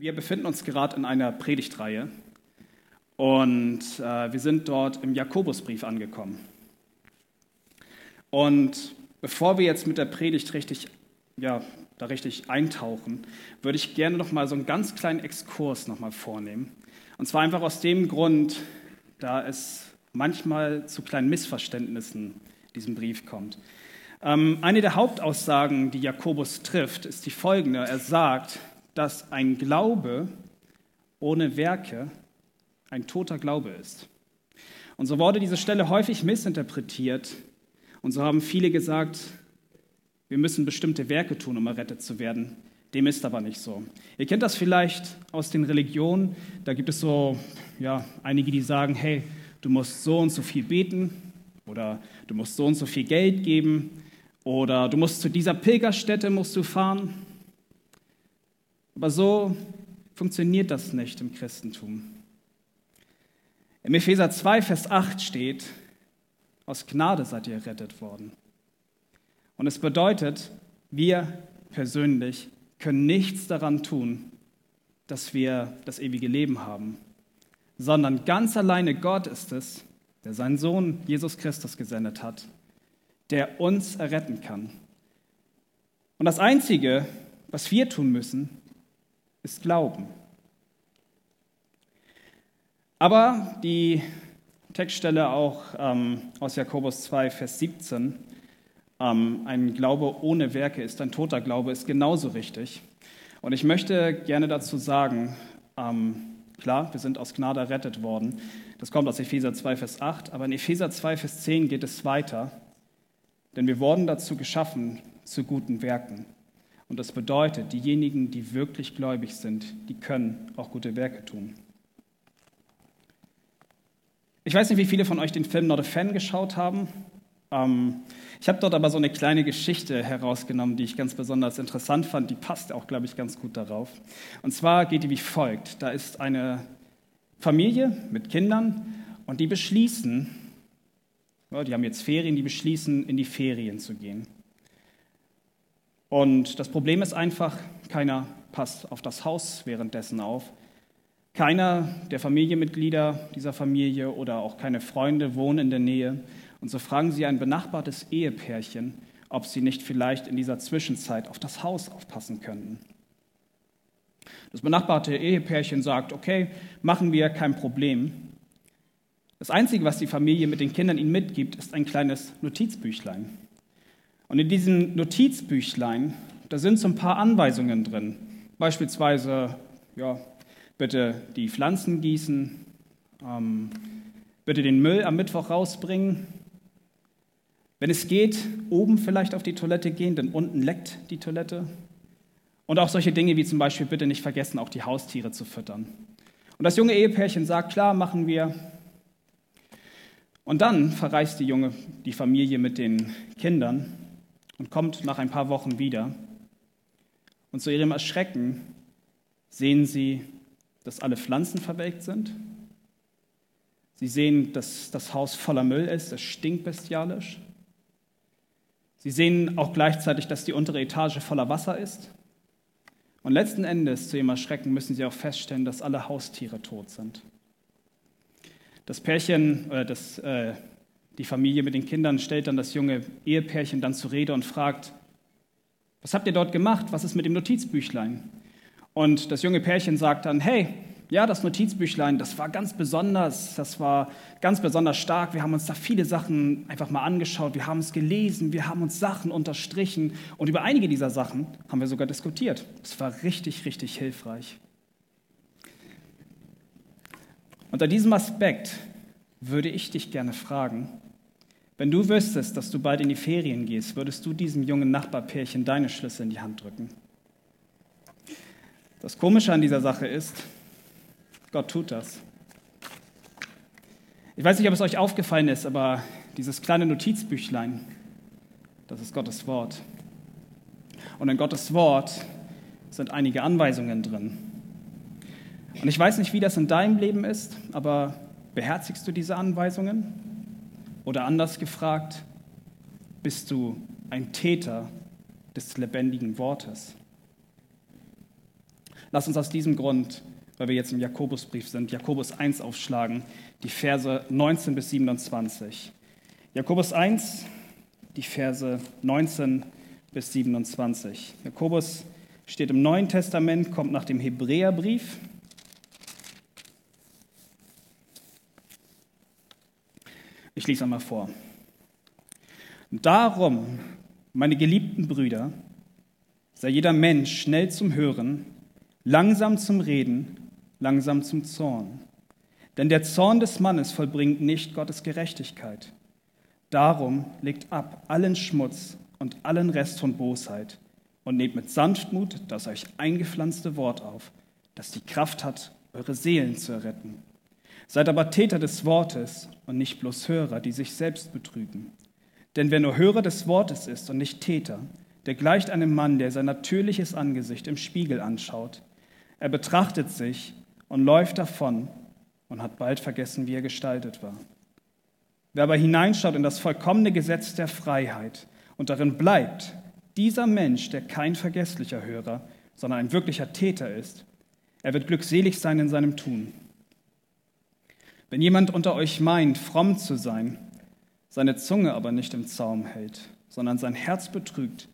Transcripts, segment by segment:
Wir befinden uns gerade in einer Predigtreihe und äh, wir sind dort im Jakobusbrief angekommen. Und bevor wir jetzt mit der Predigt richtig, ja, da richtig eintauchen, würde ich gerne noch mal so einen ganz kleinen Exkurs noch mal vornehmen. Und zwar einfach aus dem Grund, da es manchmal zu kleinen Missverständnissen in diesem Brief kommt. Ähm, eine der Hauptaussagen, die Jakobus trifft, ist die folgende. Er sagt, dass ein Glaube ohne Werke ein toter Glaube ist. Und so wurde diese Stelle häufig missinterpretiert. Und so haben viele gesagt, wir müssen bestimmte Werke tun, um errettet zu werden. Dem ist aber nicht so. Ihr kennt das vielleicht aus den Religionen. Da gibt es so ja, einige, die sagen, hey, du musst so und so viel beten oder du musst so und so viel Geld geben oder du musst zu dieser Pilgerstätte musst du fahren. Aber so funktioniert das nicht im Christentum. Im Epheser 2, Vers 8 steht, aus Gnade seid ihr errettet worden. Und es bedeutet, wir persönlich können nichts daran tun, dass wir das ewige Leben haben, sondern ganz alleine Gott ist es, der seinen Sohn Jesus Christus gesendet hat, der uns erretten kann. Und das Einzige, was wir tun müssen, ist Glauben. Aber die Textstelle auch ähm, aus Jakobus 2, Vers 17, ähm, ein Glaube ohne Werke ist ein toter Glaube, ist genauso richtig. Und ich möchte gerne dazu sagen, ähm, klar, wir sind aus Gnade errettet worden. Das kommt aus Epheser 2, Vers 8, aber in Epheser 2, Vers 10 geht es weiter. Denn wir wurden dazu geschaffen, zu guten Werken. Und das bedeutet, diejenigen, die wirklich gläubig sind, die können auch gute Werke tun. Ich weiß nicht, wie viele von euch den Film Not a Fan geschaut haben. Ähm, ich habe dort aber so eine kleine Geschichte herausgenommen, die ich ganz besonders interessant fand. Die passt auch, glaube ich, ganz gut darauf. Und zwar geht die wie folgt. Da ist eine Familie mit Kindern und die beschließen, ja, die haben jetzt Ferien, die beschließen, in die Ferien zu gehen. Und das Problem ist einfach, keiner passt auf das Haus währenddessen auf. Keiner der Familienmitglieder dieser Familie oder auch keine Freunde wohnen in der Nähe. Und so fragen sie ein benachbartes Ehepärchen, ob sie nicht vielleicht in dieser Zwischenzeit auf das Haus aufpassen könnten. Das benachbarte Ehepärchen sagt, okay, machen wir, kein Problem. Das Einzige, was die Familie mit den Kindern ihnen mitgibt, ist ein kleines Notizbüchlein. Und in diesem Notizbüchlein, da sind so ein paar Anweisungen drin. Beispielsweise, ja, bitte die Pflanzen gießen, ähm, bitte den Müll am Mittwoch rausbringen. Wenn es geht, oben vielleicht auf die Toilette gehen, denn unten leckt die Toilette. Und auch solche Dinge wie zum Beispiel bitte nicht vergessen, auch die Haustiere zu füttern. Und das junge Ehepärchen sagt, klar, machen wir. Und dann verreist die junge, die Familie mit den Kindern und kommt nach ein paar Wochen wieder. Und zu ihrem Erschrecken sehen sie, dass alle Pflanzen verwelkt sind. Sie sehen, dass das Haus voller Müll ist, es stinkt bestialisch. Sie sehen auch gleichzeitig, dass die untere Etage voller Wasser ist. Und letzten Endes, zu ihrem Erschrecken, müssen sie auch feststellen, dass alle Haustiere tot sind. Das Pärchen, oder das, äh, die Familie mit den Kindern stellt dann das junge Ehepärchen dann zur Rede und fragt, was habt ihr dort gemacht? Was ist mit dem Notizbüchlein? Und das junge Pärchen sagt dann, hey, ja, das Notizbüchlein, das war ganz besonders, das war ganz besonders stark. Wir haben uns da viele Sachen einfach mal angeschaut, wir haben es gelesen, wir haben uns Sachen unterstrichen und über einige dieser Sachen haben wir sogar diskutiert. Es war richtig, richtig hilfreich. Unter diesem Aspekt würde ich dich gerne fragen, wenn du wüsstest, dass du bald in die Ferien gehst, würdest du diesem jungen Nachbarpärchen deine Schlüssel in die Hand drücken? Das Komische an dieser Sache ist, Gott tut das. Ich weiß nicht, ob es euch aufgefallen ist, aber dieses kleine Notizbüchlein, das ist Gottes Wort. Und in Gottes Wort sind einige Anweisungen drin. Und ich weiß nicht, wie das in deinem Leben ist, aber beherzigst du diese Anweisungen? Oder anders gefragt, bist du ein Täter des lebendigen Wortes? Lass uns aus diesem Grund, weil wir jetzt im Jakobusbrief sind, Jakobus 1 aufschlagen, die Verse 19 bis 27. Jakobus 1, die Verse 19 bis 27. Jakobus steht im Neuen Testament, kommt nach dem Hebräerbrief. Ich lese einmal vor. Darum, meine geliebten Brüder, sei jeder Mensch schnell zum Hören, langsam zum Reden, langsam zum Zorn. Denn der Zorn des Mannes vollbringt nicht Gottes Gerechtigkeit. Darum legt ab allen Schmutz und allen Rest von Bosheit und nehmt mit Sanftmut das euch eingepflanzte Wort auf, das die Kraft hat, eure Seelen zu erretten. Seid aber Täter des Wortes und nicht bloß Hörer, die sich selbst betrügen. Denn wer nur Hörer des Wortes ist und nicht Täter, der gleicht einem Mann, der sein natürliches Angesicht im Spiegel anschaut. Er betrachtet sich und läuft davon und hat bald vergessen, wie er gestaltet war. Wer aber hineinschaut in das vollkommene Gesetz der Freiheit und darin bleibt, dieser Mensch, der kein vergesslicher Hörer, sondern ein wirklicher Täter ist, er wird glückselig sein in seinem Tun. Wenn jemand unter euch meint, fromm zu sein, seine Zunge aber nicht im Zaum hält, sondern sein Herz betrügt,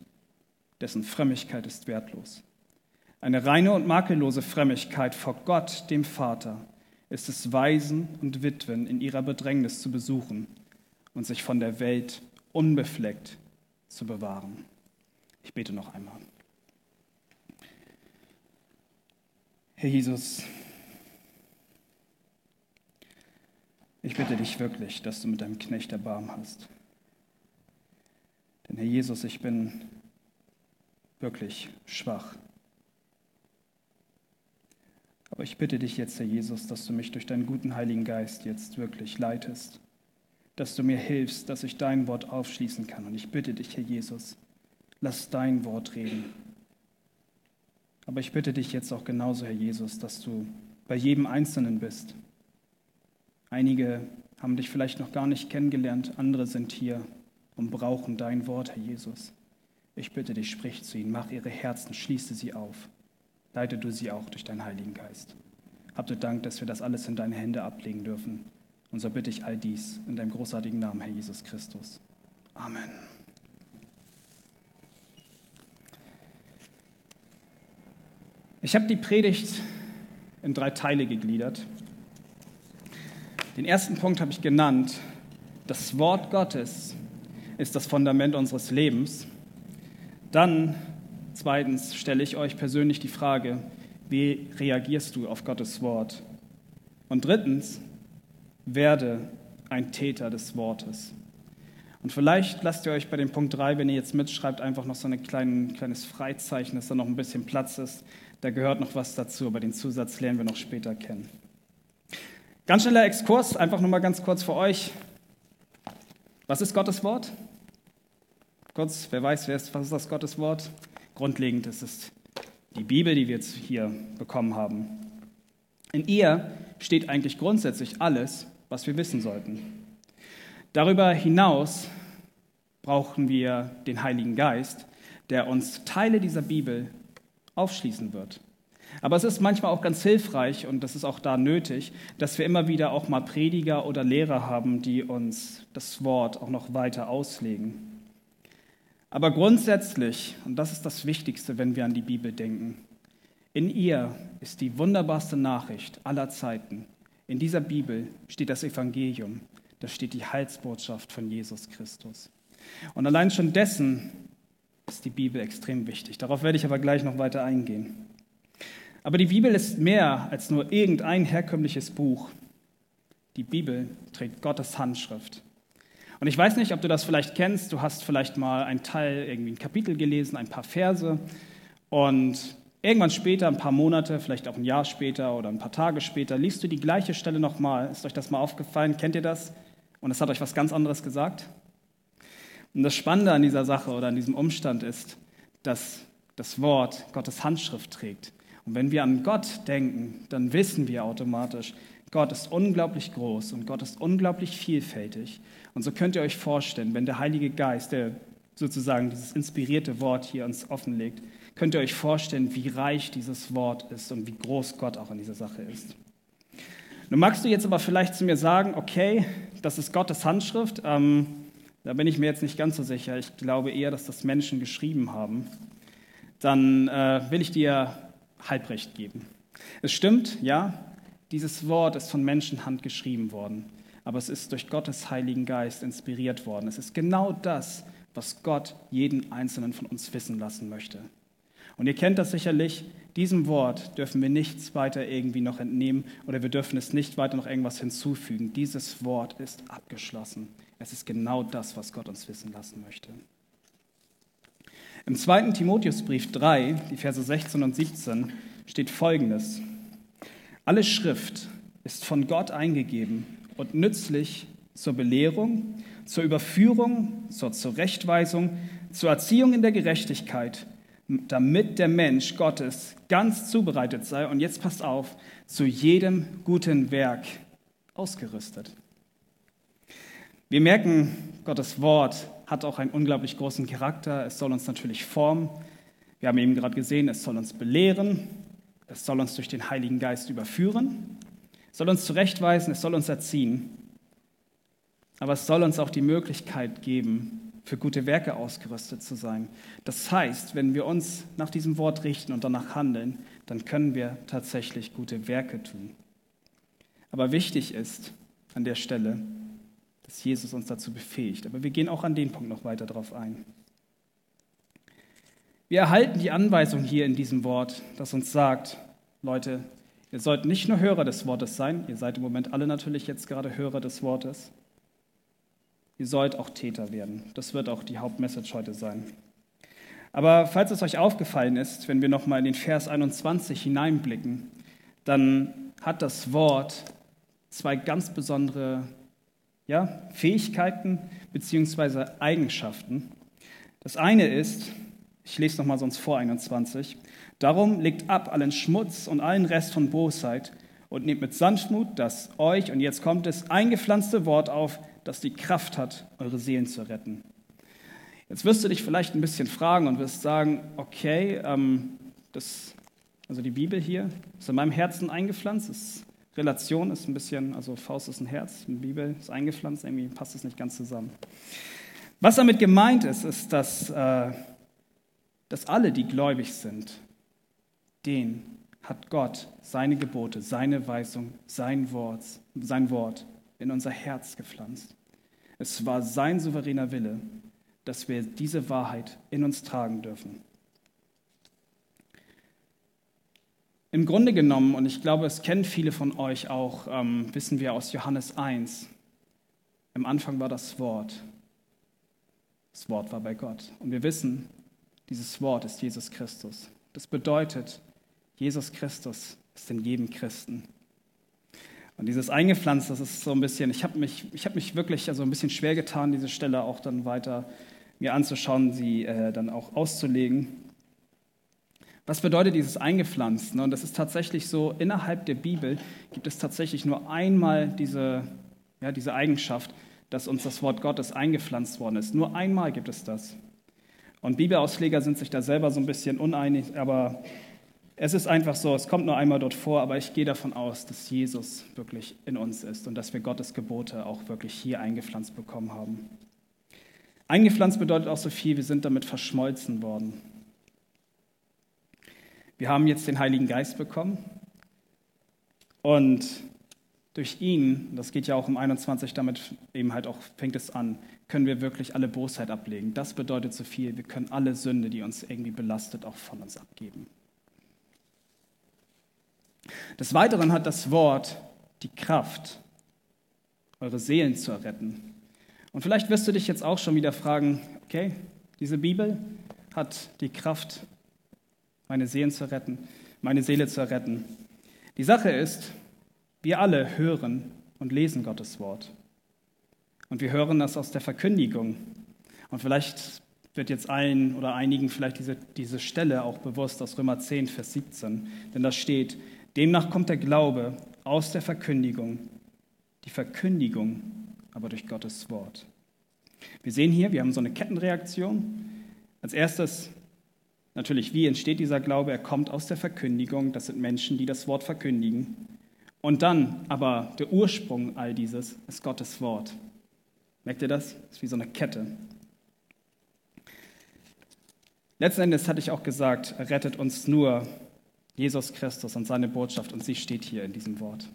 dessen Frömmigkeit ist wertlos. Eine reine und makellose Frömmigkeit vor Gott, dem Vater, ist es, Waisen und Witwen in ihrer Bedrängnis zu besuchen und sich von der Welt unbefleckt zu bewahren. Ich bete noch einmal. Herr Jesus, ich bitte dich wirklich, dass du mit deinem Knecht Erbarm hast. Denn Herr Jesus, ich bin wirklich schwach. Aber ich bitte dich jetzt, Herr Jesus, dass du mich durch deinen guten Heiligen Geist jetzt wirklich leitest, dass du mir hilfst, dass ich dein Wort aufschließen kann. Und ich bitte dich, Herr Jesus, lass dein Wort reden. Aber ich bitte dich jetzt auch genauso, Herr Jesus, dass du bei jedem Einzelnen bist. Einige haben dich vielleicht noch gar nicht kennengelernt, andere sind hier und brauchen dein Wort, Herr Jesus. Ich bitte dich, sprich zu ihnen, mach ihre Herzen, schließe sie auf. Leite du sie auch durch deinen Heiligen Geist. Habt du Dank, dass wir das alles in deine Hände ablegen dürfen. Und so bitte ich all dies in deinem großartigen Namen, Herr Jesus Christus. Amen. Ich habe die Predigt in drei Teile gegliedert. Den ersten Punkt habe ich genannt, das Wort Gottes ist das Fundament unseres Lebens. Dann zweitens stelle ich euch persönlich die Frage, wie reagierst du auf Gottes Wort? Und drittens, werde ein Täter des Wortes. Und vielleicht lasst ihr euch bei dem Punkt 3, wenn ihr jetzt mitschreibt, einfach noch so ein klein, kleines Freizeichen, dass da noch ein bisschen Platz ist. Da gehört noch was dazu, aber den Zusatz lernen wir noch später kennen. Ganz schneller Exkurs, einfach nur mal ganz kurz für euch. Was ist Gottes Wort? Kurz, wer weiß, wer ist, was ist das Gottes Wort? Grundlegend ist es die Bibel, die wir jetzt hier bekommen haben. In ihr steht eigentlich grundsätzlich alles, was wir wissen sollten. Darüber hinaus brauchen wir den Heiligen Geist, der uns Teile dieser Bibel aufschließen wird. Aber es ist manchmal auch ganz hilfreich und das ist auch da nötig, dass wir immer wieder auch mal Prediger oder Lehrer haben, die uns das Wort auch noch weiter auslegen. Aber grundsätzlich, und das ist das Wichtigste, wenn wir an die Bibel denken, in ihr ist die wunderbarste Nachricht aller Zeiten. In dieser Bibel steht das Evangelium, da steht die Heilsbotschaft von Jesus Christus. Und allein schon dessen ist die Bibel extrem wichtig. Darauf werde ich aber gleich noch weiter eingehen. Aber die Bibel ist mehr als nur irgendein herkömmliches Buch. Die Bibel trägt Gottes Handschrift. Und ich weiß nicht, ob du das vielleicht kennst. Du hast vielleicht mal einen Teil, irgendwie ein Kapitel gelesen, ein paar Verse. Und irgendwann später, ein paar Monate, vielleicht auch ein Jahr später oder ein paar Tage später, liest du die gleiche Stelle nochmal. Ist euch das mal aufgefallen? Kennt ihr das? Und es hat euch was ganz anderes gesagt? Und das Spannende an dieser Sache oder an diesem Umstand ist, dass das Wort Gottes Handschrift trägt. Und wenn wir an Gott denken, dann wissen wir automatisch, Gott ist unglaublich groß und Gott ist unglaublich vielfältig. Und so könnt ihr euch vorstellen, wenn der Heilige Geist, der sozusagen dieses inspirierte Wort hier uns offenlegt, könnt ihr euch vorstellen, wie reich dieses Wort ist und wie groß Gott auch in dieser Sache ist. Nun magst du jetzt aber vielleicht zu mir sagen, okay, das ist Gottes Handschrift. Ähm, da bin ich mir jetzt nicht ganz so sicher. Ich glaube eher, dass das Menschen geschrieben haben. Dann äh, will ich dir Halbrecht geben. Es stimmt, ja, dieses Wort ist von Menschenhand geschrieben worden, aber es ist durch Gottes Heiligen Geist inspiriert worden. Es ist genau das, was Gott jeden Einzelnen von uns wissen lassen möchte. Und ihr kennt das sicherlich, diesem Wort dürfen wir nichts weiter irgendwie noch entnehmen oder wir dürfen es nicht weiter noch irgendwas hinzufügen. Dieses Wort ist abgeschlossen. Es ist genau das, was Gott uns wissen lassen möchte. Im zweiten Timotheusbrief 3, die Verse 16 und 17, steht folgendes. Alle Schrift ist von Gott eingegeben und nützlich zur Belehrung, zur Überführung, zur Zurechtweisung, zur Erziehung in der Gerechtigkeit, damit der Mensch Gottes ganz zubereitet sei und jetzt passt auf, zu jedem guten Werk ausgerüstet. Wir merken, Gottes Wort hat auch einen unglaublich großen Charakter. Es soll uns natürlich formen. Wir haben eben gerade gesehen, es soll uns belehren, es soll uns durch den Heiligen Geist überführen, es soll uns zurechtweisen, es soll uns erziehen. Aber es soll uns auch die Möglichkeit geben, für gute Werke ausgerüstet zu sein. Das heißt, wenn wir uns nach diesem Wort richten und danach handeln, dann können wir tatsächlich gute Werke tun. Aber wichtig ist an der Stelle, dass Jesus uns dazu befähigt. Aber wir gehen auch an den Punkt noch weiter darauf ein. Wir erhalten die Anweisung hier in diesem Wort, das uns sagt, Leute, ihr sollt nicht nur Hörer des Wortes sein, ihr seid im Moment alle natürlich jetzt gerade Hörer des Wortes, ihr sollt auch Täter werden. Das wird auch die Hauptmessage heute sein. Aber falls es euch aufgefallen ist, wenn wir nochmal in den Vers 21 hineinblicken, dann hat das Wort zwei ganz besondere ja, Fähigkeiten bzw. Eigenschaften. Das eine ist, ich lese nochmal sonst vor 21. Darum legt ab allen Schmutz und allen Rest von Bosheit und nehmt mit Sanftmut das euch, und jetzt kommt es, eingepflanzte Wort auf, das die Kraft hat, eure Seelen zu retten. Jetzt wirst du dich vielleicht ein bisschen fragen und wirst sagen, okay, ähm, das, also die Bibel hier ist in meinem Herzen eingepflanzt, ist Relation ist ein bisschen, also Faust ist ein Herz, die Bibel ist eingepflanzt, irgendwie passt es nicht ganz zusammen. Was damit gemeint ist, ist, dass äh, dass alle, die gläubig sind, den hat Gott seine Gebote, seine Weisung, sein Wort, sein Wort in unser Herz gepflanzt. Es war sein souveräner Wille, dass wir diese Wahrheit in uns tragen dürfen. Im Grunde genommen, und ich glaube, es kennen viele von euch auch, ähm, wissen wir aus Johannes 1, im Anfang war das Wort. Das Wort war bei Gott. Und wir wissen, dieses Wort ist Jesus Christus. Das bedeutet, Jesus Christus ist in jedem Christen. Und dieses eingepflanzt, das ist so ein bisschen, ich habe mich, hab mich wirklich also ein bisschen schwer getan, diese Stelle auch dann weiter mir anzuschauen, sie äh, dann auch auszulegen. Was bedeutet dieses eingepflanzt? Und das ist tatsächlich so, innerhalb der Bibel gibt es tatsächlich nur einmal diese, ja, diese Eigenschaft, dass uns das Wort Gottes eingepflanzt worden ist. Nur einmal gibt es das. Und Bibelausleger sind sich da selber so ein bisschen uneinig, aber es ist einfach so, es kommt nur einmal dort vor, aber ich gehe davon aus, dass Jesus wirklich in uns ist und dass wir Gottes Gebote auch wirklich hier eingepflanzt bekommen haben. Eingepflanzt bedeutet auch so viel, wir sind damit verschmolzen worden. Wir haben jetzt den Heiligen Geist bekommen und durch ihn, das geht ja auch um 21, damit eben halt auch fängt es an, können wir wirklich alle Bosheit ablegen. Das bedeutet so viel, wir können alle Sünde, die uns irgendwie belastet, auch von uns abgeben. Des Weiteren hat das Wort die Kraft, eure Seelen zu erretten. Und vielleicht wirst du dich jetzt auch schon wieder fragen, okay, diese Bibel hat die Kraft, meine Seelen zu retten, meine Seele zu erretten. Die Sache ist, wir alle hören und lesen Gottes Wort. Und wir hören das aus der Verkündigung. Und vielleicht wird jetzt allen oder einigen vielleicht diese, diese Stelle auch bewusst aus Römer 10, Vers 17. Denn da steht, demnach kommt der Glaube aus der Verkündigung, die Verkündigung aber durch Gottes Wort. Wir sehen hier, wir haben so eine Kettenreaktion. Als erstes Natürlich, wie entsteht dieser Glaube? Er kommt aus der Verkündigung. Das sind Menschen, die das Wort verkündigen. Und dann aber der Ursprung all dieses ist Gottes Wort. Merkt ihr das? Das ist wie so eine Kette. Letzten Endes hatte ich auch gesagt, rettet uns nur Jesus Christus und seine Botschaft und sie steht hier in diesem Wort.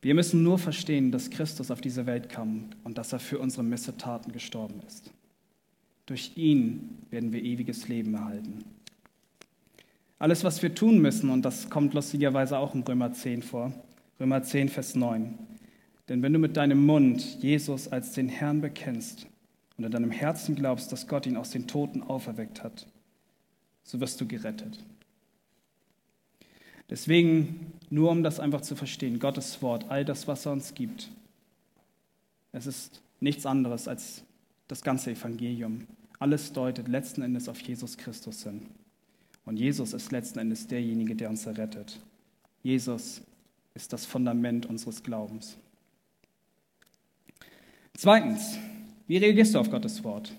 Wir müssen nur verstehen, dass Christus auf diese Welt kam und dass er für unsere Missetaten gestorben ist. Durch ihn werden wir ewiges Leben erhalten. Alles, was wir tun müssen, und das kommt lustigerweise auch in Römer 10 vor, Römer 10, Vers 9. Denn wenn du mit deinem Mund Jesus als den Herrn bekennst und in deinem Herzen glaubst, dass Gott ihn aus den Toten auferweckt hat, so wirst du gerettet. Deswegen, nur um das einfach zu verstehen, Gottes Wort, all das, was er uns gibt, es ist nichts anderes als das ganze Evangelium. Alles deutet letzten Endes auf Jesus Christus hin. Und Jesus ist letzten Endes derjenige, der uns errettet. Jesus ist das Fundament unseres Glaubens. Zweitens, wie reagierst du auf Gottes Wort?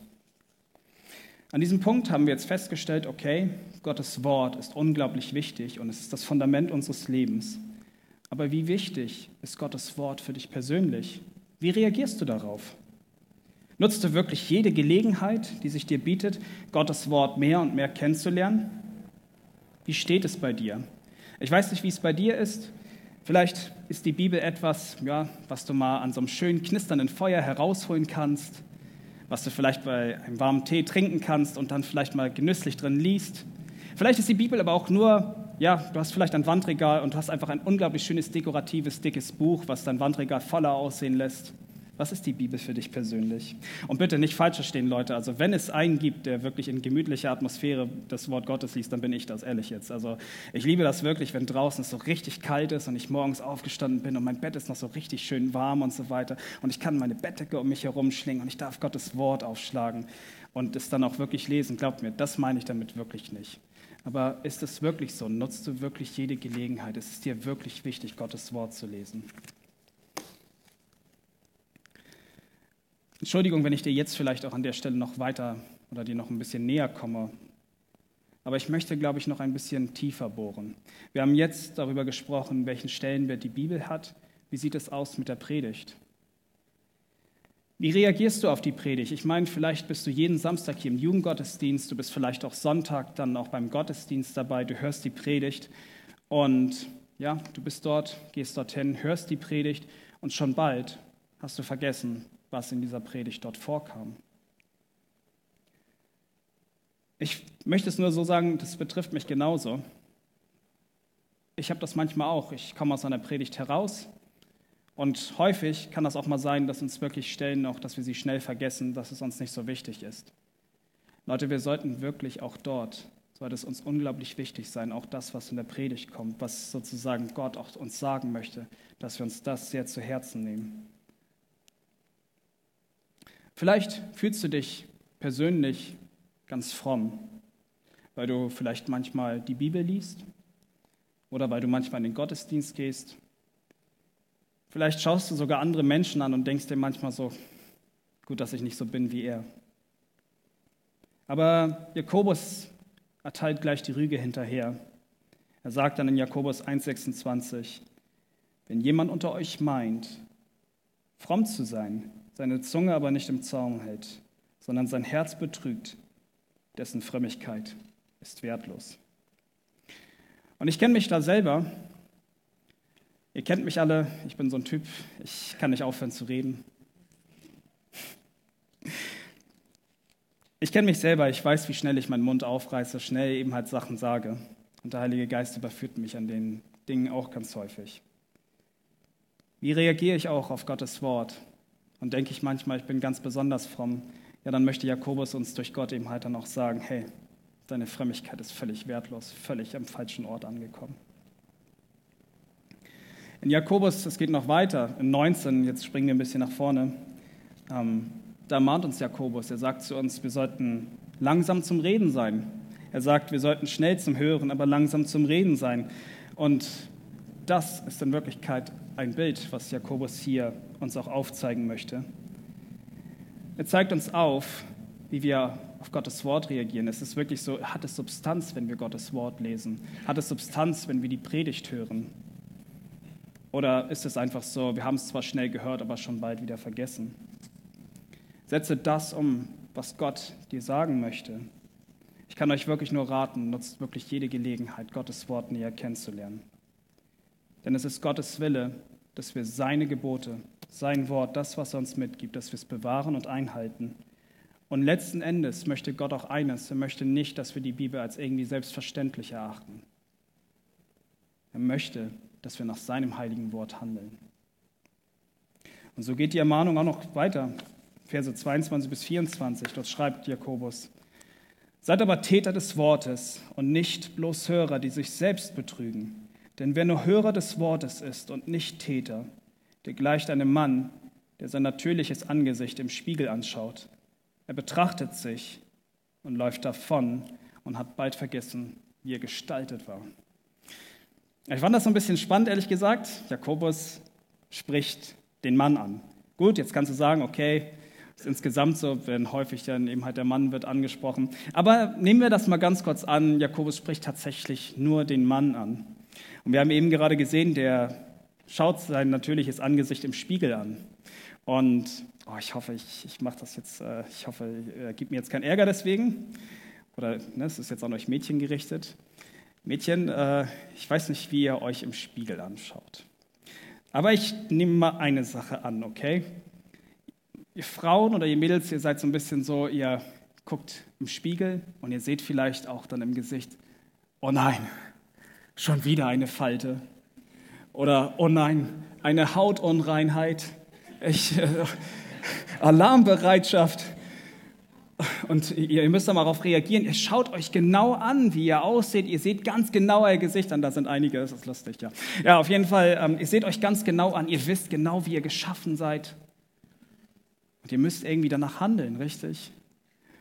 An diesem Punkt haben wir jetzt festgestellt, okay, Gottes Wort ist unglaublich wichtig und es ist das Fundament unseres Lebens. Aber wie wichtig ist Gottes Wort für dich persönlich? Wie reagierst du darauf? Nutzt du wirklich jede Gelegenheit, die sich dir bietet, Gottes Wort mehr und mehr kennenzulernen? Wie steht es bei dir? Ich weiß nicht, wie es bei dir ist. Vielleicht ist die Bibel etwas, ja, was du mal an so einem schönen knisternden Feuer herausholen kannst, was du vielleicht bei einem warmen Tee trinken kannst und dann vielleicht mal genüsslich drin liest. Vielleicht ist die Bibel aber auch nur, ja, du hast vielleicht ein Wandregal und hast einfach ein unglaublich schönes, dekoratives, dickes Buch, was dein Wandregal voller aussehen lässt. Was ist die Bibel für dich persönlich? Und bitte nicht falsch verstehen, Leute. Also, wenn es einen gibt, der wirklich in gemütlicher Atmosphäre das Wort Gottes liest, dann bin ich das, ehrlich jetzt. Also, ich liebe das wirklich, wenn draußen es so richtig kalt ist und ich morgens aufgestanden bin und mein Bett ist noch so richtig schön warm und so weiter. Und ich kann meine Bettdecke um mich herum schlingen und ich darf Gottes Wort aufschlagen und es dann auch wirklich lesen. Glaubt mir, das meine ich damit wirklich nicht. Aber ist es wirklich so? Nutzt du wirklich jede Gelegenheit? Ist es dir wirklich wichtig, Gottes Wort zu lesen? Entschuldigung, wenn ich dir jetzt vielleicht auch an der Stelle noch weiter oder dir noch ein bisschen näher komme. Aber ich möchte, glaube ich, noch ein bisschen tiefer bohren. Wir haben jetzt darüber gesprochen, welchen Stellenwert die Bibel hat. Wie sieht es aus mit der Predigt? Wie reagierst du auf die Predigt? Ich meine, vielleicht bist du jeden Samstag hier im Jugendgottesdienst, du bist vielleicht auch Sonntag dann auch beim Gottesdienst dabei, du hörst die Predigt und ja, du bist dort, gehst dorthin, hörst die Predigt und schon bald hast du vergessen, was in dieser Predigt dort vorkam. Ich möchte es nur so sagen, das betrifft mich genauso. Ich habe das manchmal auch. Ich komme aus einer Predigt heraus und häufig kann das auch mal sein, dass uns wirklich Stellen auch, dass wir sie schnell vergessen, dass es uns nicht so wichtig ist. Leute, wir sollten wirklich auch dort, sollte es uns unglaublich wichtig sein, auch das, was in der Predigt kommt, was sozusagen Gott auch uns sagen möchte, dass wir uns das sehr zu Herzen nehmen. Vielleicht fühlst du dich persönlich ganz fromm, weil du vielleicht manchmal die Bibel liest oder weil du manchmal in den Gottesdienst gehst. Vielleicht schaust du sogar andere Menschen an und denkst dir manchmal so, gut, dass ich nicht so bin wie er. Aber Jakobus erteilt gleich die Rüge hinterher. Er sagt dann in Jakobus 1,26, wenn jemand unter euch meint, fromm zu sein, seine Zunge aber nicht im Zaum hält, sondern sein Herz betrügt, dessen Frömmigkeit ist wertlos. Und ich kenne mich da selber. Ihr kennt mich alle, ich bin so ein Typ, ich kann nicht aufhören zu reden. Ich kenne mich selber, ich weiß, wie schnell ich meinen Mund aufreiße, schnell eben halt Sachen sage. Und der Heilige Geist überführt mich an den Dingen auch ganz häufig. Wie reagiere ich auch auf Gottes Wort? Und denke ich manchmal, ich bin ganz besonders fromm, ja, dann möchte Jakobus uns durch Gott eben halt dann auch sagen, hey, deine Frömmigkeit ist völlig wertlos, völlig am falschen Ort angekommen. In Jakobus, es geht noch weiter, in 19, jetzt springen wir ein bisschen nach vorne, ähm, da mahnt uns Jakobus, er sagt zu uns, wir sollten langsam zum Reden sein. Er sagt, wir sollten schnell zum Hören, aber langsam zum Reden sein. Und das ist in Wirklichkeit ein Bild, was Jakobus hier uns auch aufzeigen möchte. Er zeigt uns auf, wie wir auf Gottes Wort reagieren. Ist es wirklich so, hat es Substanz, wenn wir Gottes Wort lesen? Hat es Substanz, wenn wir die Predigt hören? Oder ist es einfach so, wir haben es zwar schnell gehört, aber schon bald wieder vergessen? Setze das um, was Gott dir sagen möchte. Ich kann euch wirklich nur raten, nutzt wirklich jede Gelegenheit, Gottes Wort näher kennenzulernen. Denn es ist Gottes Wille, dass wir seine Gebote, sein Wort, das, was er uns mitgibt, dass wir es bewahren und einhalten. Und letzten Endes möchte Gott auch eines, er möchte nicht, dass wir die Bibel als irgendwie selbstverständlich erachten. Er möchte, dass wir nach seinem heiligen Wort handeln. Und so geht die Ermahnung auch noch weiter. Verse 22 bis 24, dort schreibt Jakobus, Seid aber Täter des Wortes und nicht bloß Hörer, die sich selbst betrügen. Denn wer nur Hörer des Wortes ist und nicht Täter, der gleicht einem Mann, der sein natürliches Angesicht im Spiegel anschaut. Er betrachtet sich und läuft davon und hat bald vergessen, wie er gestaltet war. Ich fand das so ein bisschen spannend, ehrlich gesagt. Jakobus spricht den Mann an. Gut, jetzt kannst du sagen, okay, ist insgesamt so, wenn häufig dann eben halt der Mann wird angesprochen. Aber nehmen wir das mal ganz kurz an. Jakobus spricht tatsächlich nur den Mann an. Und wir haben eben gerade gesehen, der schaut sein natürliches Angesicht im Spiegel an. Und oh, ich hoffe, ich, ich mache das jetzt, äh, ich hoffe, er gibt mir jetzt keinen Ärger deswegen. Oder ne, es ist jetzt an euch Mädchen gerichtet. Mädchen, äh, ich weiß nicht, wie ihr euch im Spiegel anschaut. Aber ich nehme mal eine Sache an, okay? Ihr Frauen oder ihr Mädels, ihr seid so ein bisschen so, ihr guckt im Spiegel und ihr seht vielleicht auch dann im Gesicht, oh nein, schon wieder eine Falte. Oder, oh nein, eine Hautunreinheit. Ich, äh, Alarmbereitschaft. Und ihr müsst da mal darauf reagieren. Ihr schaut euch genau an, wie ihr aussieht. Ihr seht ganz genau euer Gesicht an. Da sind einige, das ist lustig, ja. Ja, auf jeden Fall, ähm, ihr seht euch ganz genau an. Ihr wisst genau, wie ihr geschaffen seid. Und ihr müsst irgendwie danach handeln, richtig?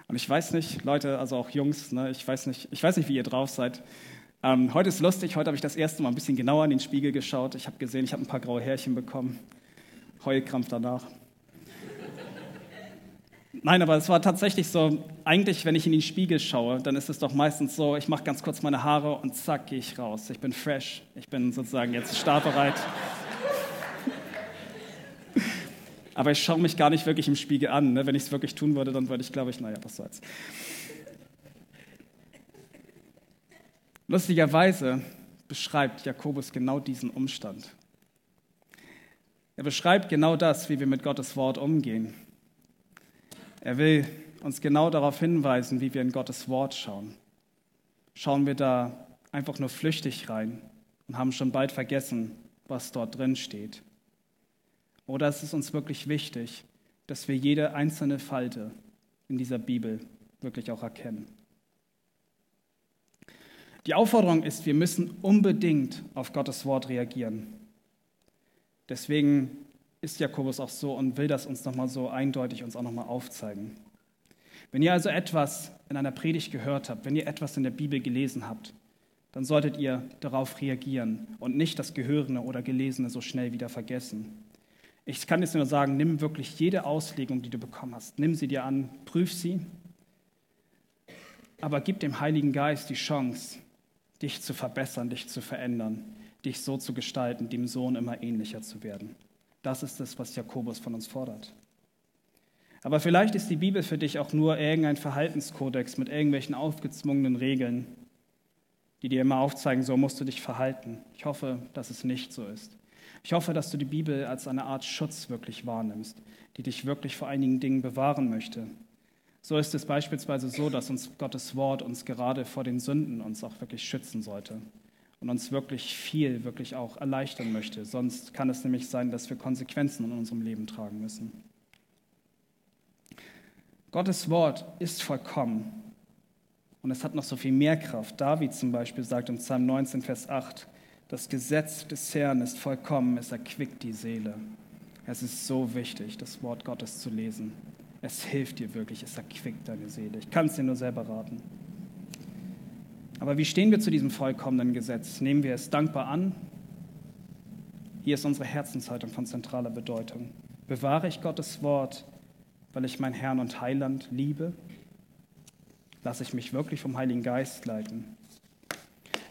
Und ich weiß nicht, Leute, also auch Jungs, ne, ich, weiß nicht, ich weiß nicht, wie ihr drauf seid. Ähm, heute ist lustig, heute habe ich das erste Mal ein bisschen genauer in den Spiegel geschaut. Ich habe gesehen, ich habe ein paar graue Härchen bekommen. Heulkrampf danach. Nein, aber es war tatsächlich so, eigentlich, wenn ich in den Spiegel schaue, dann ist es doch meistens so, ich mache ganz kurz meine Haare und zack, gehe ich raus. Ich bin fresh, ich bin sozusagen jetzt startbereit. aber ich schaue mich gar nicht wirklich im Spiegel an. Ne? Wenn ich es wirklich tun würde, dann würde ich, glaube ich, naja, was soll's. Lustigerweise beschreibt Jakobus genau diesen Umstand. Er beschreibt genau das, wie wir mit Gottes Wort umgehen. Er will uns genau darauf hinweisen, wie wir in Gottes Wort schauen. Schauen wir da einfach nur flüchtig rein und haben schon bald vergessen, was dort drin steht. Oder ist es uns wirklich wichtig, dass wir jede einzelne Falte in dieser Bibel wirklich auch erkennen? Die Aufforderung ist, wir müssen unbedingt auf Gottes Wort reagieren. Deswegen ist Jakobus auch so und will das uns nochmal so eindeutig uns auch nochmal aufzeigen. Wenn ihr also etwas in einer Predigt gehört habt, wenn ihr etwas in der Bibel gelesen habt, dann solltet ihr darauf reagieren und nicht das Gehörene oder Gelesene so schnell wieder vergessen. Ich kann jetzt nur sagen, nimm wirklich jede Auslegung, die du bekommen hast, nimm sie dir an, prüf sie, aber gib dem Heiligen Geist die Chance, dich zu verbessern, dich zu verändern, dich so zu gestalten, dem Sohn immer ähnlicher zu werden. Das ist es, was Jakobus von uns fordert. Aber vielleicht ist die Bibel für dich auch nur irgendein Verhaltenskodex mit irgendwelchen aufgezwungenen Regeln, die dir immer aufzeigen, so musst du dich verhalten. Ich hoffe, dass es nicht so ist. Ich hoffe, dass du die Bibel als eine Art Schutz wirklich wahrnimmst, die dich wirklich vor einigen Dingen bewahren möchte, so ist es beispielsweise so, dass uns Gottes Wort uns gerade vor den Sünden uns auch wirklich schützen sollte und uns wirklich viel, wirklich auch erleichtern möchte. Sonst kann es nämlich sein, dass wir Konsequenzen in unserem Leben tragen müssen. Gottes Wort ist vollkommen und es hat noch so viel mehr Kraft. David zum Beispiel sagt im Psalm 19, Vers 8, das Gesetz des Herrn ist vollkommen, es erquickt die Seele. Es ist so wichtig, das Wort Gottes zu lesen. Es hilft dir wirklich, es erquickt deine Seele. Ich kann es dir nur selber raten. Aber wie stehen wir zu diesem vollkommenen Gesetz? Nehmen wir es dankbar an? Hier ist unsere Herzenshaltung von zentraler Bedeutung. Bewahre ich Gottes Wort, weil ich mein Herrn und Heiland liebe? Lasse ich mich wirklich vom Heiligen Geist leiten?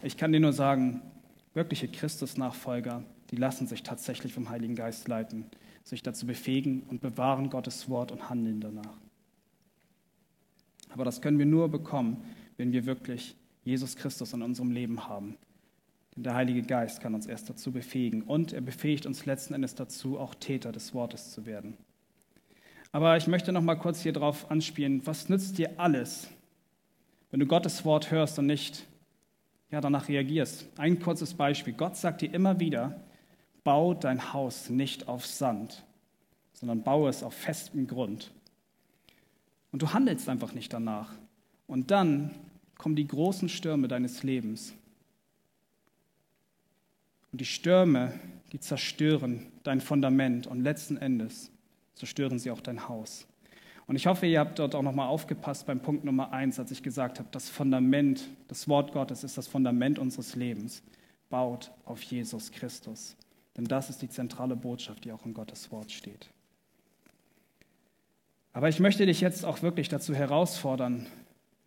Ich kann dir nur sagen, wirkliche Christusnachfolger, die lassen sich tatsächlich vom Heiligen Geist leiten, sich dazu befähigen und bewahren Gottes Wort und handeln danach. Aber das können wir nur bekommen, wenn wir wirklich Jesus Christus in unserem Leben haben. Denn der Heilige Geist kann uns erst dazu befähigen und er befähigt uns letzten Endes dazu, auch Täter des Wortes zu werden. Aber ich möchte noch mal kurz hier drauf anspielen, was nützt dir alles, wenn du Gottes Wort hörst und nicht ja, danach reagierst? Ein kurzes Beispiel. Gott sagt dir immer wieder, bau dein Haus nicht auf Sand, sondern baue es auf festem Grund. Und du handelst einfach nicht danach. Und dann kommen die großen Stürme deines Lebens. Und die Stürme, die zerstören dein Fundament und letzten Endes zerstören sie auch dein Haus. Und ich hoffe, ihr habt dort auch nochmal aufgepasst beim Punkt Nummer eins, als ich gesagt habe, das Fundament, das Wort Gottes ist das Fundament unseres Lebens. Baut auf Jesus Christus. Denn das ist die zentrale Botschaft, die auch in Gottes Wort steht. Aber ich möchte dich jetzt auch wirklich dazu herausfordern,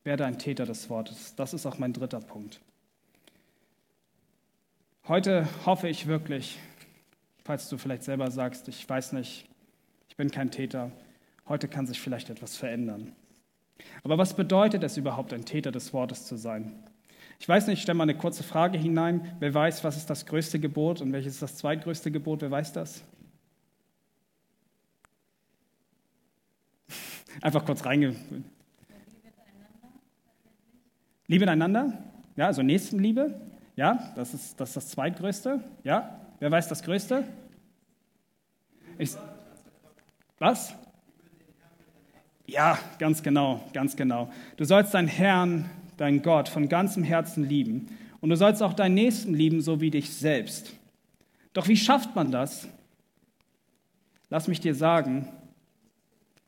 werde ein Täter des Wortes. Das ist auch mein dritter Punkt. Heute hoffe ich wirklich, falls du vielleicht selber sagst, ich weiß nicht, ich bin kein Täter, heute kann sich vielleicht etwas verändern. Aber was bedeutet es überhaupt, ein Täter des Wortes zu sein? Ich weiß nicht, ich stelle mal eine kurze Frage hinein. Wer weiß, was ist das größte Gebot und welches ist das zweitgrößte Gebot? Wer weiß das? Einfach kurz reinge. Liebe einander, ja, also Nächstenliebe, ja, das ist, das ist das zweitgrößte, ja. Wer weiß das größte? Ich, was? Ja, ganz genau, ganz genau. Du sollst deinen Herrn, deinen Gott von ganzem Herzen lieben und du sollst auch deinen Nächsten lieben, so wie dich selbst. Doch wie schafft man das? Lass mich dir sagen,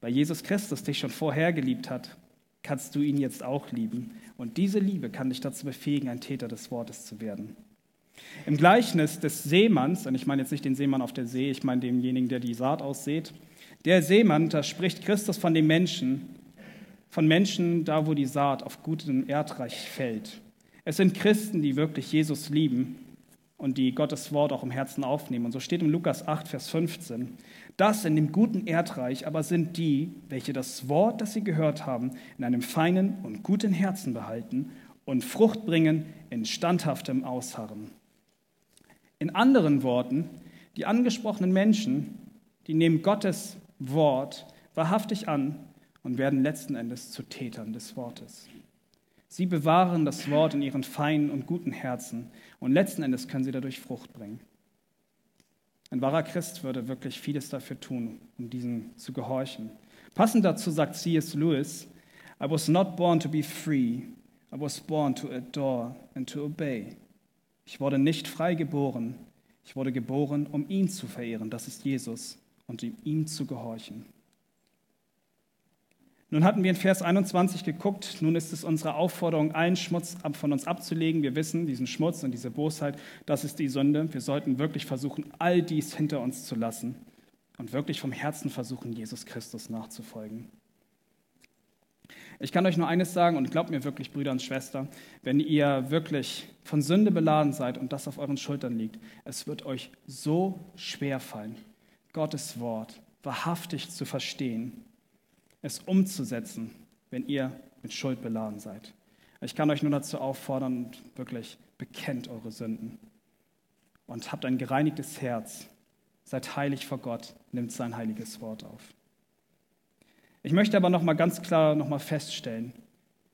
weil Jesus Christus dich schon vorher geliebt hat, kannst du ihn jetzt auch lieben. Und diese Liebe kann dich dazu befähigen, ein Täter des Wortes zu werden. Im Gleichnis des Seemanns, und ich meine jetzt nicht den Seemann auf der See, ich meine denjenigen, der die Saat aussät, der Seemann, da spricht Christus von den Menschen, von Menschen da, wo die Saat auf gutem Erdreich fällt. Es sind Christen, die wirklich Jesus lieben und die Gottes Wort auch im Herzen aufnehmen. Und so steht im Lukas 8, Vers 15. Das in dem guten Erdreich aber sind die, welche das Wort, das sie gehört haben, in einem feinen und guten Herzen behalten und Frucht bringen in standhaftem Ausharren. In anderen Worten, die angesprochenen Menschen, die nehmen Gottes Wort wahrhaftig an und werden letzten Endes zu Tätern des Wortes. Sie bewahren das Wort in ihren feinen und guten Herzen und letzten Endes können sie dadurch Frucht bringen. Ein wahrer Christ würde wirklich vieles dafür tun, um diesen zu gehorchen. Passend dazu sagt C.S. Lewis, I was not born to be free, I was born to adore and to obey. Ich wurde nicht frei geboren, ich wurde geboren, um ihn zu verehren, das ist Jesus, und ihm zu gehorchen. Nun hatten wir in Vers 21 geguckt, nun ist es unsere Aufforderung, allen Schmutz von uns abzulegen. Wir wissen, diesen Schmutz und diese Bosheit, das ist die Sünde. Wir sollten wirklich versuchen, all dies hinter uns zu lassen und wirklich vom Herzen versuchen, Jesus Christus nachzufolgen. Ich kann euch nur eines sagen und glaubt mir wirklich, Brüder und Schwestern, wenn ihr wirklich von Sünde beladen seid und das auf euren Schultern liegt, es wird euch so schwer fallen, Gottes Wort wahrhaftig zu verstehen es umzusetzen, wenn ihr mit Schuld beladen seid. Ich kann euch nur dazu auffordern, wirklich bekennt eure Sünden und habt ein gereinigtes Herz. Seid heilig vor Gott, nimmt sein heiliges Wort auf. Ich möchte aber noch mal ganz klar noch mal feststellen,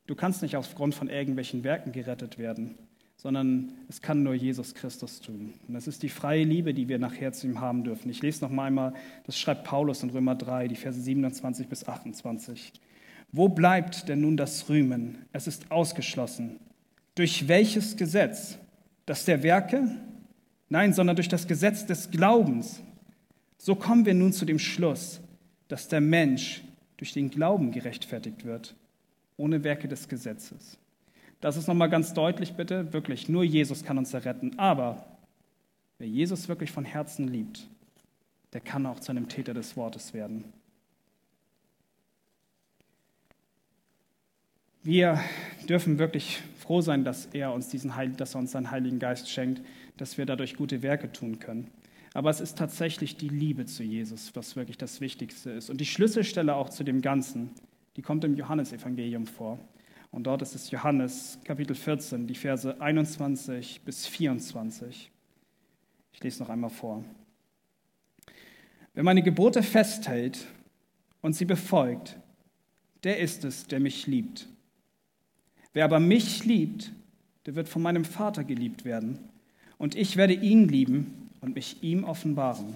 du kannst nicht aufgrund von irgendwelchen Werken gerettet werden sondern es kann nur Jesus Christus tun. Und das ist die freie Liebe, die wir nachher zu ihm haben dürfen. Ich lese noch mal einmal, das schreibt Paulus in Römer 3, die Verse 27 bis 28. Wo bleibt denn nun das Rühmen? Es ist ausgeschlossen. Durch welches Gesetz? Das der Werke? Nein, sondern durch das Gesetz des Glaubens. So kommen wir nun zu dem Schluss, dass der Mensch durch den Glauben gerechtfertigt wird, ohne Werke des Gesetzes. Das ist nochmal ganz deutlich, bitte. Wirklich, nur Jesus kann uns erretten. Aber wer Jesus wirklich von Herzen liebt, der kann auch zu einem Täter des Wortes werden. Wir dürfen wirklich froh sein, dass er uns diesen Heil, dass er uns seinen Heiligen Geist schenkt, dass wir dadurch gute Werke tun können. Aber es ist tatsächlich die Liebe zu Jesus, was wirklich das Wichtigste ist. Und die Schlüsselstelle auch zu dem Ganzen, die kommt im Johannesevangelium vor. Und dort ist es Johannes Kapitel 14, die Verse 21 bis 24. Ich lese noch einmal vor. Wer meine Gebote festhält und sie befolgt, der ist es, der mich liebt. Wer aber mich liebt, der wird von meinem Vater geliebt werden. Und ich werde ihn lieben und mich ihm offenbaren.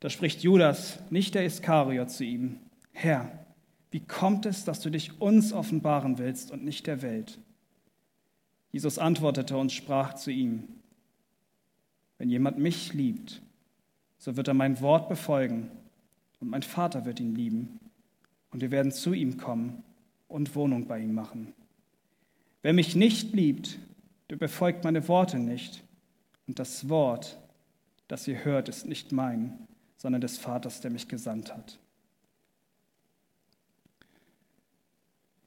Da spricht Judas, nicht der Iskariot, zu ihm: Herr, wie kommt es, dass du dich uns offenbaren willst und nicht der Welt? Jesus antwortete und sprach zu ihm: Wenn jemand mich liebt, so wird er mein Wort befolgen, und mein Vater wird ihn lieben, und wir werden zu ihm kommen und Wohnung bei ihm machen. Wer mich nicht liebt, der befolgt meine Worte nicht. Und das Wort, das ihr hört, ist nicht mein, sondern des Vaters, der mich gesandt hat.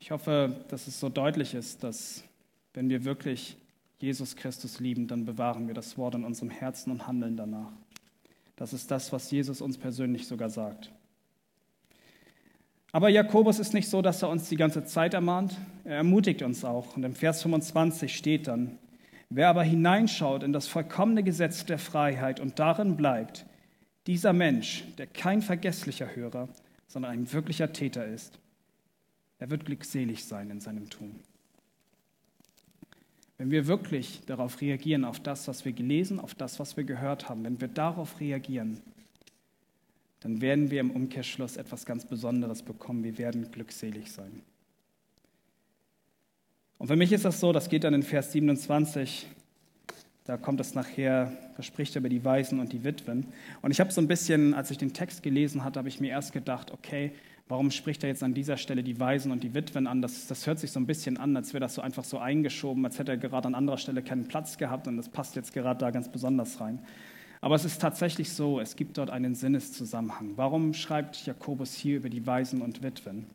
Ich hoffe, dass es so deutlich ist, dass wenn wir wirklich Jesus Christus lieben, dann bewahren wir das Wort in unserem Herzen und handeln danach. Das ist das, was Jesus uns persönlich sogar sagt. Aber Jakobus ist nicht so, dass er uns die ganze Zeit ermahnt. Er ermutigt uns auch. Und im Vers 25 steht dann, wer aber hineinschaut in das vollkommene Gesetz der Freiheit und darin bleibt, dieser Mensch, der kein vergesslicher Hörer, sondern ein wirklicher Täter ist, er wird glückselig sein in seinem Tun. Wenn wir wirklich darauf reagieren, auf das, was wir gelesen, auf das, was wir gehört haben, wenn wir darauf reagieren, dann werden wir im Umkehrschluss etwas ganz Besonderes bekommen. Wir werden glückselig sein. Und für mich ist das so, das geht dann in Vers 27, da kommt es nachher, da spricht er über die Waisen und die Witwen. Und ich habe so ein bisschen, als ich den Text gelesen hatte, habe ich mir erst gedacht, okay, warum spricht er jetzt an dieser Stelle die Waisen und die Witwen an? Das, das hört sich so ein bisschen an, als wäre das so einfach so eingeschoben, als hätte er gerade an anderer Stelle keinen Platz gehabt und das passt jetzt gerade da ganz besonders rein. Aber es ist tatsächlich so, es gibt dort einen Sinneszusammenhang. Warum schreibt Jakobus hier über die Waisen und Witwen?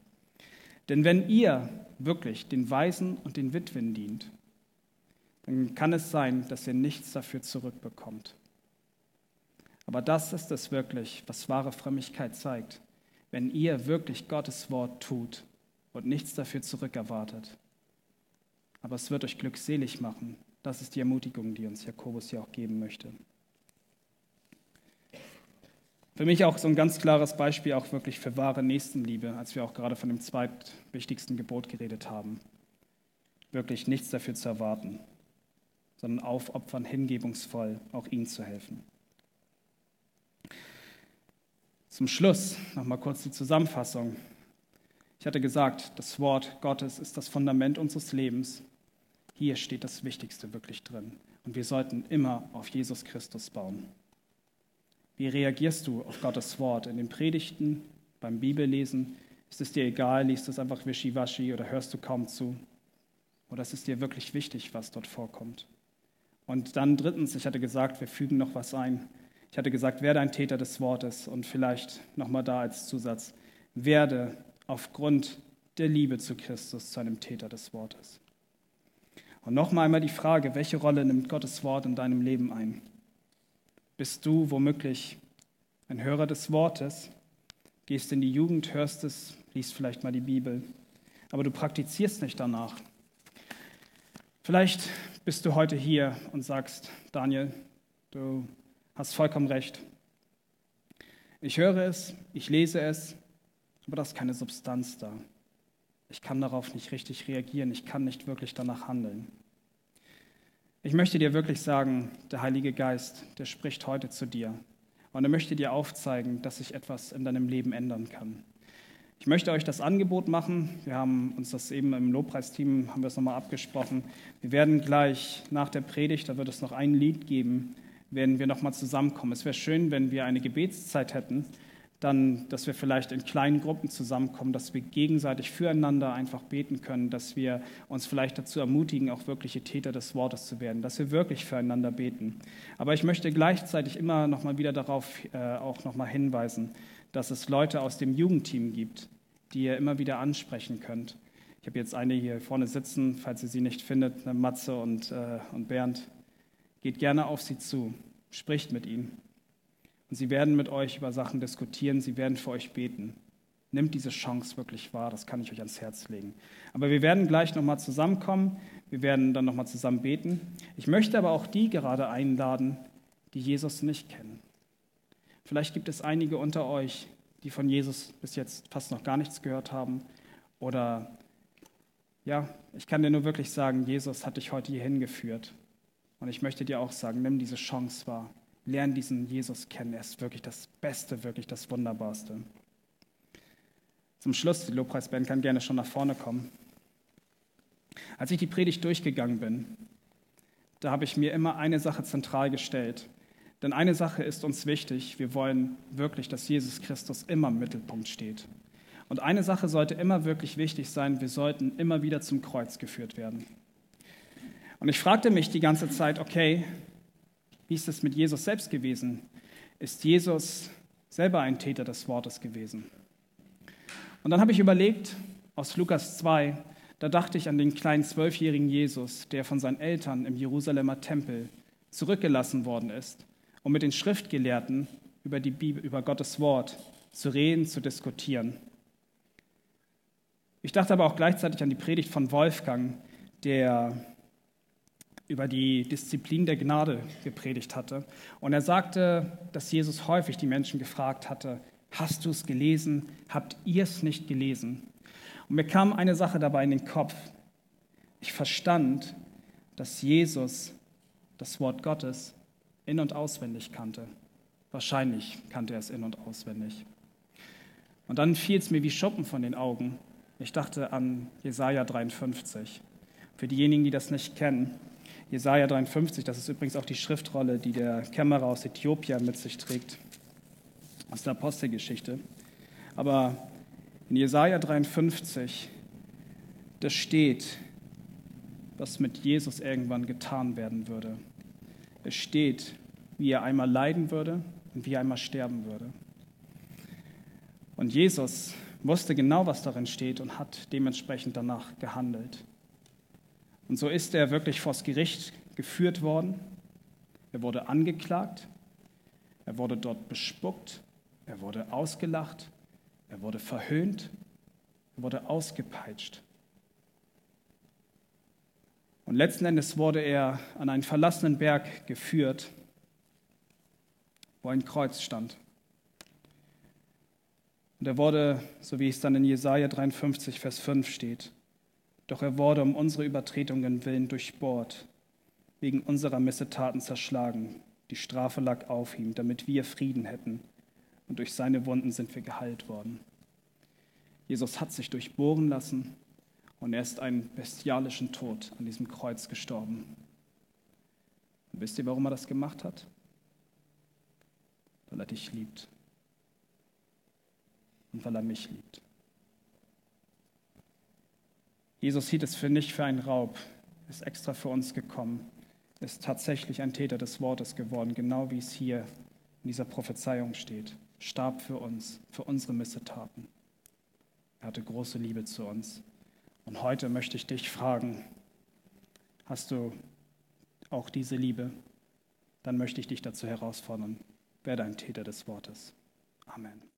Denn wenn ihr wirklich den Waisen und den Witwen dient, dann kann es sein, dass ihr nichts dafür zurückbekommt. Aber das ist es wirklich, was wahre Frömmigkeit zeigt. Wenn ihr wirklich Gottes Wort tut und nichts dafür zurückerwartet. Aber es wird euch glückselig machen. Das ist die Ermutigung, die uns Jakobus hier auch geben möchte. Für mich auch so ein ganz klares Beispiel auch wirklich für wahre Nächstenliebe, als wir auch gerade von dem zweitwichtigsten Gebot geredet haben. Wirklich nichts dafür zu erwarten, sondern aufopfern, hingebungsvoll auch ihnen zu helfen. Zum Schluss nochmal kurz die Zusammenfassung. Ich hatte gesagt, das Wort Gottes ist das Fundament unseres Lebens. Hier steht das Wichtigste wirklich drin. Und wir sollten immer auf Jesus Christus bauen. Wie reagierst du auf Gottes Wort in den Predigten, beim Bibellesen? Ist es dir egal, liest es einfach wischiwaschi oder hörst du kaum zu? Oder ist es dir wirklich wichtig, was dort vorkommt? Und dann drittens, ich hatte gesagt, wir fügen noch was ein. Ich hatte gesagt, werde ein Täter des Wortes und vielleicht nochmal da als Zusatz, werde aufgrund der Liebe zu Christus zu einem Täter des Wortes. Und nochmal einmal die Frage, welche Rolle nimmt Gottes Wort in deinem Leben ein? bist du womöglich ein Hörer des Wortes, gehst in die Jugend, hörst es, liest vielleicht mal die Bibel, aber du praktizierst nicht danach. Vielleicht bist du heute hier und sagst, Daniel, du hast vollkommen recht. Ich höre es, ich lese es, aber da ist keine Substanz da. Ich kann darauf nicht richtig reagieren, ich kann nicht wirklich danach handeln. Ich möchte dir wirklich sagen, der Heilige Geist, der spricht heute zu dir. Und er möchte dir aufzeigen, dass sich etwas in deinem Leben ändern kann. Ich möchte euch das Angebot machen. Wir haben uns das eben im Lobpreisteam, haben wir es nochmal abgesprochen. Wir werden gleich nach der Predigt, da wird es noch ein Lied geben, werden wir nochmal zusammenkommen. Es wäre schön, wenn wir eine Gebetszeit hätten, dann, dass wir vielleicht in kleinen Gruppen zusammenkommen, dass wir gegenseitig füreinander einfach beten können, dass wir uns vielleicht dazu ermutigen, auch wirkliche Täter des Wortes zu werden, dass wir wirklich füreinander beten. Aber ich möchte gleichzeitig immer noch mal wieder darauf äh, auch noch hinweisen, dass es Leute aus dem Jugendteam gibt, die ihr immer wieder ansprechen könnt. Ich habe jetzt eine hier vorne sitzen, falls ihr sie nicht findet, eine Matze und, äh, und Bernd. Geht gerne auf sie zu, spricht mit ihnen. Und sie werden mit euch über Sachen diskutieren, sie werden für euch beten. Nimmt diese Chance wirklich wahr, das kann ich euch ans Herz legen. Aber wir werden gleich nochmal zusammenkommen, wir werden dann nochmal zusammen beten. Ich möchte aber auch die gerade einladen, die Jesus nicht kennen. Vielleicht gibt es einige unter euch, die von Jesus bis jetzt fast noch gar nichts gehört haben. Oder ja, ich kann dir nur wirklich sagen, Jesus hat dich heute hierhin geführt. Und ich möchte dir auch sagen, nimm diese Chance wahr. Lern diesen Jesus kennen. Er ist wirklich das Beste, wirklich das Wunderbarste. Zum Schluss, die Lobpreisband kann gerne schon nach vorne kommen. Als ich die Predigt durchgegangen bin, da habe ich mir immer eine Sache zentral gestellt. Denn eine Sache ist uns wichtig. Wir wollen wirklich, dass Jesus Christus immer im Mittelpunkt steht. Und eine Sache sollte immer wirklich wichtig sein. Wir sollten immer wieder zum Kreuz geführt werden. Und ich fragte mich die ganze Zeit, okay, wie ist es mit Jesus selbst gewesen? Ist Jesus selber ein Täter des Wortes gewesen? Und dann habe ich überlegt, aus Lukas 2, da dachte ich an den kleinen zwölfjährigen Jesus, der von seinen Eltern im Jerusalemer Tempel zurückgelassen worden ist, um mit den Schriftgelehrten über, die Bibel, über Gottes Wort zu reden, zu diskutieren. Ich dachte aber auch gleichzeitig an die Predigt von Wolfgang, der über die Disziplin der Gnade gepredigt hatte. Und er sagte, dass Jesus häufig die Menschen gefragt hatte, hast du es gelesen? Habt ihr es nicht gelesen? Und mir kam eine Sache dabei in den Kopf. Ich verstand, dass Jesus das Wort Gottes in und auswendig kannte. Wahrscheinlich kannte er es in und auswendig. Und dann fiel es mir wie Schuppen von den Augen. Ich dachte an Jesaja 53. Für diejenigen, die das nicht kennen, Jesaja 53, das ist übrigens auch die Schriftrolle, die der Kämmerer aus Äthiopien mit sich trägt, aus der Apostelgeschichte. Aber in Jesaja 53, da steht, was mit Jesus irgendwann getan werden würde. Es steht, wie er einmal leiden würde und wie er einmal sterben würde. Und Jesus wusste genau, was darin steht und hat dementsprechend danach gehandelt. Und so ist er wirklich vors Gericht geführt worden. Er wurde angeklagt, er wurde dort bespuckt, er wurde ausgelacht, er wurde verhöhnt, er wurde ausgepeitscht. Und letzten Endes wurde er an einen verlassenen Berg geführt, wo ein Kreuz stand. Und er wurde, so wie es dann in Jesaja 53, Vers 5 steht, doch er wurde um unsere Übertretungen willen durchbohrt, wegen unserer Missetaten zerschlagen. Die Strafe lag auf ihm, damit wir Frieden hätten und durch seine Wunden sind wir geheilt worden. Jesus hat sich durchbohren lassen und er ist einen bestialischen Tod an diesem Kreuz gestorben. Und wisst ihr, warum er das gemacht hat? Weil er dich liebt und weil er mich liebt. Jesus hielt es für nicht für einen Raub, ist extra für uns gekommen, ist tatsächlich ein Täter des Wortes geworden, genau wie es hier in dieser Prophezeiung steht starb für uns, für unsere Missetaten. Er hatte große Liebe zu uns. Und heute möchte ich dich fragen, hast du auch diese Liebe? Dann möchte ich dich dazu herausfordern, werde ein Täter des Wortes. Amen.